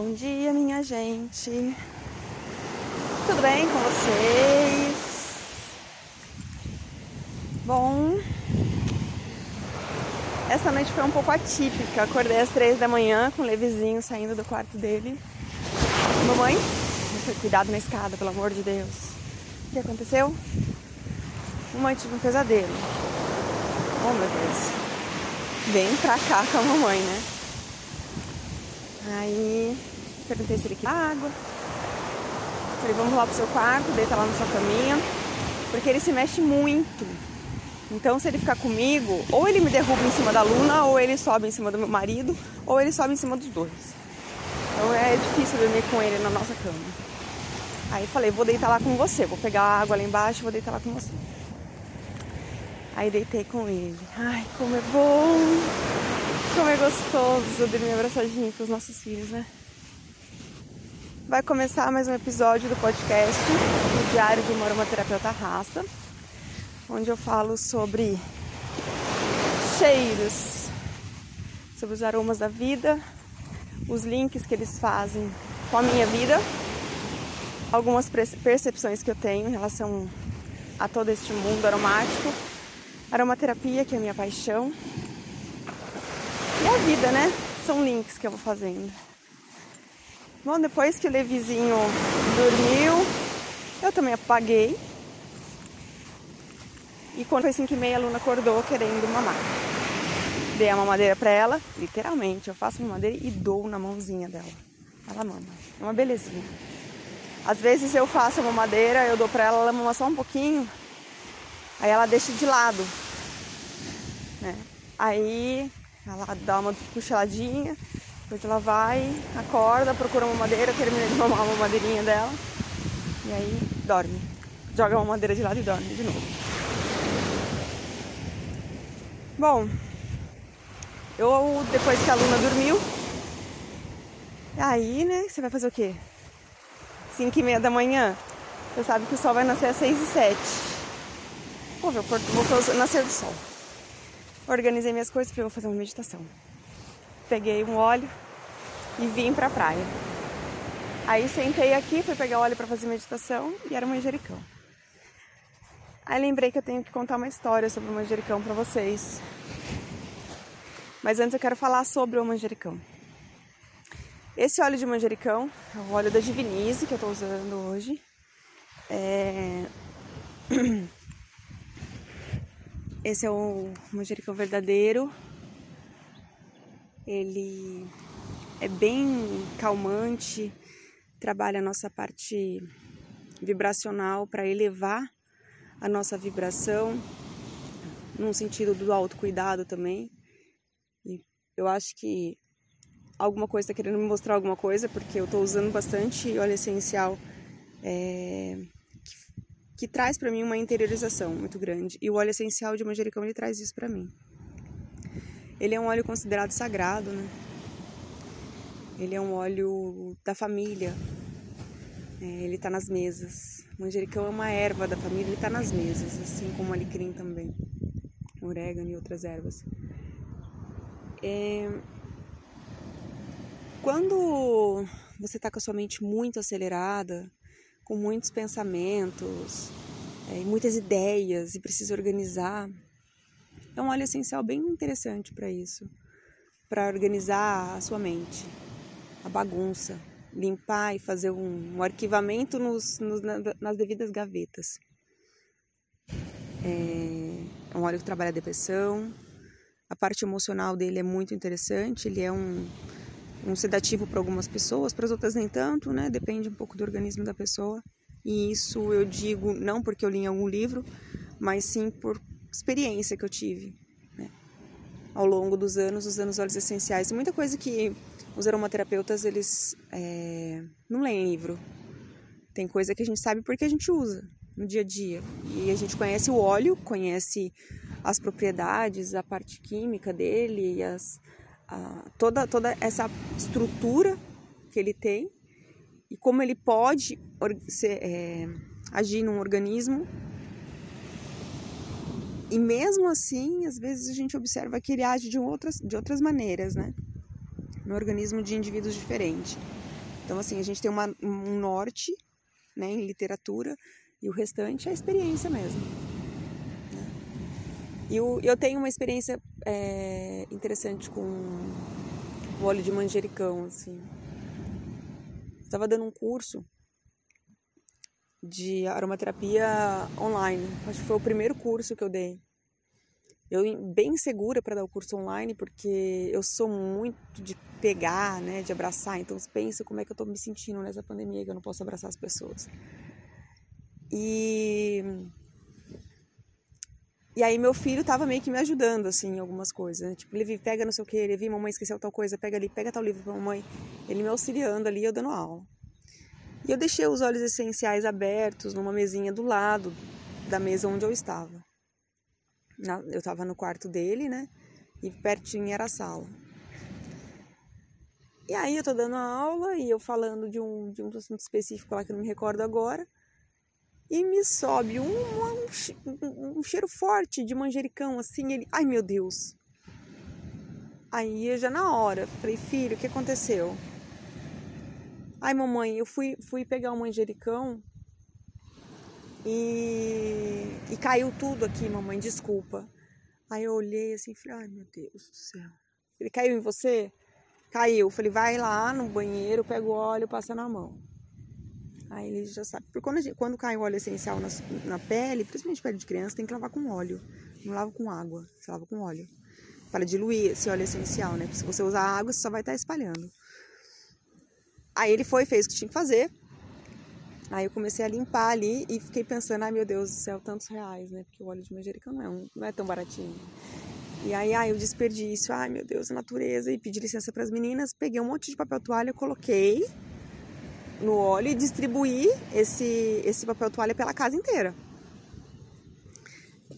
Bom dia, minha gente. Tudo bem com vocês? Bom, essa noite foi um pouco atípica. Acordei às três da manhã com o Levizinho saindo do quarto dele. Mamãe, cuidado na escada, pelo amor de Deus. O que aconteceu? Mamãe tive um pesadelo. Oh meu Deus. Vem pra cá com a mamãe, né? Aí perguntei se ele queria água. Falei, vamos lá pro seu quarto, deita lá na sua caminha. Porque ele se mexe muito. Então se ele ficar comigo, ou ele me derruba em cima da Luna, ou ele sobe em cima do meu marido, ou ele sobe em cima dos dois. Então é difícil dormir com ele na nossa cama. Aí falei, vou deitar lá com você, vou pegar a água lá embaixo e vou deitar lá com você. Aí deitei com ele. Ai, como é bom! Como é gostoso dormir abraçadinho com os nossos filhos, né? Vai começar mais um episódio do podcast do Diário de uma Aromaterapeuta Rasta, onde eu falo sobre cheiros, sobre os aromas da vida, os links que eles fazem com a minha vida, algumas percepções que eu tenho em relação a todo este mundo aromático, aromaterapia, que é a minha paixão, e a vida, né? São links que eu vou fazendo. Bom, depois que o Levizinho dormiu, eu também apaguei. E quando foi 5 e meia, a Luna acordou querendo mamar. Dei a mamadeira pra ela, literalmente. Eu faço a mamadeira e dou na mãozinha dela. Ela mama. É uma belezinha. Às vezes eu faço a mamadeira, eu dou pra ela, ela mama só um pouquinho. Aí ela deixa de lado. Né? Aí ela dá uma puxadinha, depois ela vai, acorda, procura uma madeira, termina de mamar uma madeirinha dela e aí dorme. Joga uma madeira de lado e dorme de novo. Bom, eu depois que a Luna dormiu, aí, né, você vai fazer o quê? 5 e meia da manhã, você sabe que o sol vai nascer às 6 e 7. Vou ver, vou nascer do sol. Organizei minhas coisas para eu fazer uma meditação. Peguei um óleo e vim para a praia. Aí sentei aqui, fui pegar óleo para fazer meditação e era um manjericão. Aí lembrei que eu tenho que contar uma história sobre o manjericão para vocês. Mas antes eu quero falar sobre o manjericão. Esse óleo de manjericão é o óleo da Divinize que eu estou usando hoje. É... Esse é o manjericão verdadeiro. Ele é bem calmante, trabalha a nossa parte vibracional para elevar a nossa vibração, num sentido do autocuidado também. E eu acho que alguma coisa está querendo me mostrar alguma coisa, porque eu estou usando bastante óleo essencial é, que traz para mim uma interiorização muito grande. E o óleo essencial de manjericão ele traz isso para mim. Ele é um óleo considerado sagrado, né? Ele é um óleo da família. É, ele está nas mesas. Manjericão é uma erva da família, ele está nas mesas, assim como o alecrim também, orégano e outras ervas. É... Quando você está com a sua mente muito acelerada, com muitos pensamentos é, e muitas ideias e precisa organizar. É um óleo essencial bem interessante para isso, para organizar a sua mente, a bagunça, limpar e fazer um, um arquivamento nos, nos, nas devidas gavetas. É, é um óleo que trabalha a depressão, a parte emocional dele é muito interessante, ele é um um sedativo para algumas pessoas, para as outras nem tanto, né? Depende um pouco do organismo da pessoa. E isso eu digo não porque eu li em algum livro, mas sim por experiência que eu tive né? ao longo dos anos usando os óleos essenciais. Muita coisa que os aromaterapeutas eles é, não leem livro. Tem coisa que a gente sabe porque a gente usa no dia a dia. E a gente conhece o óleo, conhece as propriedades, a parte química dele, as, toda, toda essa estrutura que ele tem e como ele pode ser, é, agir num organismo. E mesmo assim, às vezes a gente observa que ele age de outras, de outras maneiras, né? um organismo de indivíduos diferentes. Então, assim, a gente tem uma, um norte né, em literatura e o restante é experiência mesmo. E eu, eu tenho uma experiência é, interessante com o óleo de manjericão, assim. Estava dando um curso de aromaterapia online. Acho que foi o primeiro curso que eu dei. Eu bem segura para dar o curso online porque eu sou muito de pegar, né, de abraçar. Então pensa como é que eu estou me sentindo nessa pandemia que eu não posso abraçar as pessoas. E e aí meu filho tava meio que me ajudando, assim, em algumas coisas. Né? Tipo, Levi, pega não sei o que, Levi, mamãe esqueceu tal coisa, pega ali, pega tal livro pra mamãe. Ele me auxiliando ali, eu dando aula. E eu deixei os óleos essenciais abertos numa mesinha do lado da mesa onde eu estava. Eu estava no quarto dele, né? E pertinho era a sala. E aí eu tô dando a aula e eu falando de um, de um assunto específico lá que eu não me recordo agora e me sobe um, um, um, cheiro forte de manjericão, assim, ele, ai meu Deus. Aí eu já na hora, falei, filho, o que aconteceu? Ai mamãe, eu fui, fui pegar o manjericão e, e caiu tudo aqui, mamãe, desculpa. Aí eu olhei assim, falei, ai meu Deus do céu. Ele caiu em você? Caiu. Falei, vai lá no banheiro, pega o óleo, passa na mão. Aí ele já sabe. Porque quando, gente, quando cai o óleo essencial na, na pele, principalmente pele de criança, tem que lavar com óleo. Não lava com água, você lava com óleo. Para diluir esse óleo essencial, né? Porque se você usar água, você só vai estar espalhando. Aí ele foi, fez o que tinha que fazer. Aí eu comecei a limpar ali e fiquei pensando, ai meu Deus do céu, tantos reais, né? Porque o óleo de manjericão não é, um, não é tão baratinho. E aí, ai, o desperdício, ai meu Deus, a natureza. E pedi licença para as meninas, peguei um monte de papel toalha, coloquei no óleo e distribuir esse, esse papel toalha pela casa inteira.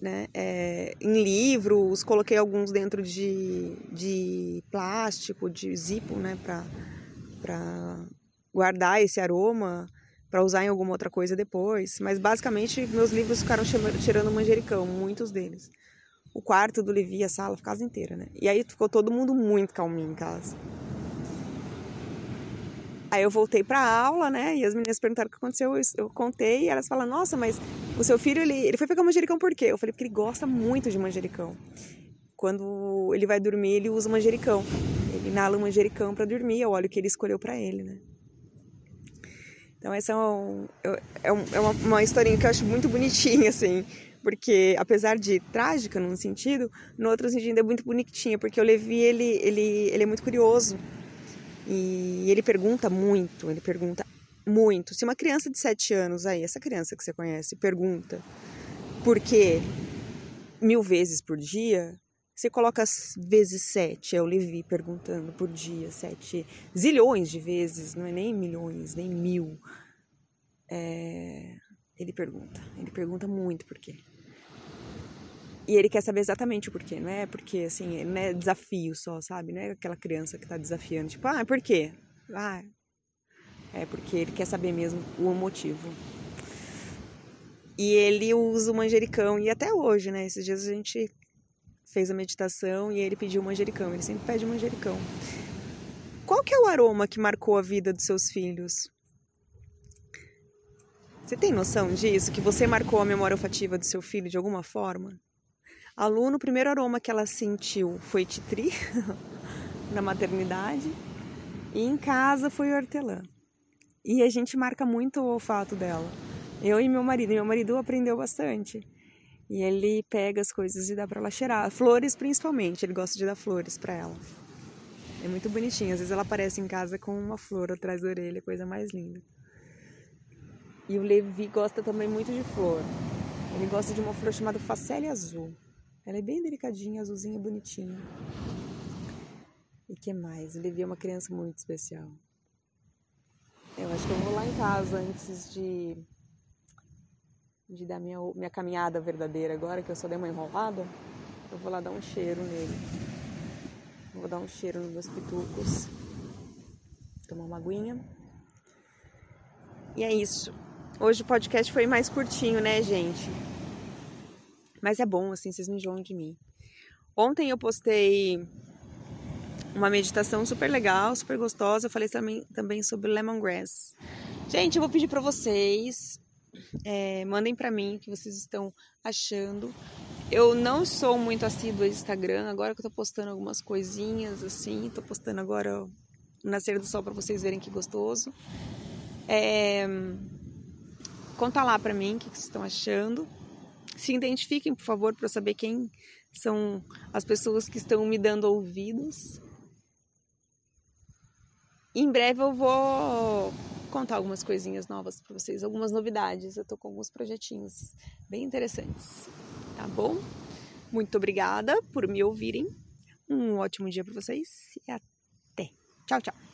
Né? É, em livros, coloquei alguns dentro de, de plástico, de zipo, né? Para guardar esse aroma, para usar em alguma outra coisa depois. Mas basicamente, meus livros ficaram cheirando manjericão, muitos deles. O quarto do Levi, a sala, a casa inteira, né? E aí ficou todo mundo muito calminho em casa. Aí eu voltei para aula, né? E as meninas perguntaram o que aconteceu, eu contei, e elas falaram: "Nossa, mas o seu filho ele, ele foi pegar manjericão por quê?" Eu falei: "Porque ele gosta muito de manjericão. Quando ele vai dormir, ele usa manjericão. Ele inala o manjericão para dormir, é o óleo que ele escolheu para ele, né?" Então essa é, é, um, é uma, uma historinha que eu acho muito bonitinha, assim porque apesar de trágica num sentido, no outro sentido é muito bonitinha, porque o Levi ele, ele, ele é muito curioso e ele pergunta muito, ele pergunta muito. Se uma criança de 7 anos aí, essa criança que você conhece, pergunta por que mil vezes por dia, você coloca vezes sete, é o Levi perguntando por dia, sete zilhões de vezes, não é nem milhões, nem mil. É, ele pergunta, ele pergunta muito por quê. E ele quer saber exatamente o porquê, não é porque, assim, não é desafio só, sabe? Não é aquela criança que tá desafiando, tipo, ah, por quê? Ah, é porque ele quer saber mesmo o motivo. E ele usa o manjericão, e até hoje, né? Esses dias a gente fez a meditação e ele pediu o manjericão, ele sempre pede o manjericão. Qual que é o aroma que marcou a vida dos seus filhos? Você tem noção disso? Que você marcou a memória olfativa do seu filho de alguma forma? A Lu, o primeiro aroma que ela sentiu foi titri, na maternidade, e em casa foi hortelã. E a gente marca muito o olfato dela. Eu e meu marido. Meu marido aprendeu bastante. E ele pega as coisas e dá para ela cheirar. Flores, principalmente. Ele gosta de dar flores para ela. É muito bonitinho. Às vezes ela aparece em casa com uma flor atrás da orelha, coisa mais linda. E o Levi gosta também muito de flor. Ele gosta de uma flor chamada facélia azul. Ela é bem delicadinha, azulzinha, bonitinha. E que mais? O Levi é uma criança muito especial. Eu acho que eu vou lá em casa antes de, de dar minha, minha caminhada verdadeira agora, que eu só dei uma enrolada. Eu vou lá dar um cheiro nele. vou dar um cheiro nos meus pitucos. Tomar uma aguinha. E é isso. Hoje o podcast foi mais curtinho, né, gente? Mas é bom, assim, vocês não enjoam de mim. Ontem eu postei uma meditação super legal, super gostosa. Eu falei também, também sobre lemongrass. Gente, eu vou pedir para vocês, é, mandem para mim o que vocês estão achando. Eu não sou muito assídua ao Instagram, agora que eu tô postando algumas coisinhas assim, tô postando agora o nascer do sol para vocês verem que gostoso. É, conta lá para mim o que vocês estão achando. Se identifiquem, por favor, para saber quem são as pessoas que estão me dando ouvidos. Em breve eu vou contar algumas coisinhas novas para vocês, algumas novidades. Eu tô com alguns projetinhos bem interessantes, tá bom? Muito obrigada por me ouvirem. Um ótimo dia para vocês e até. Tchau, tchau.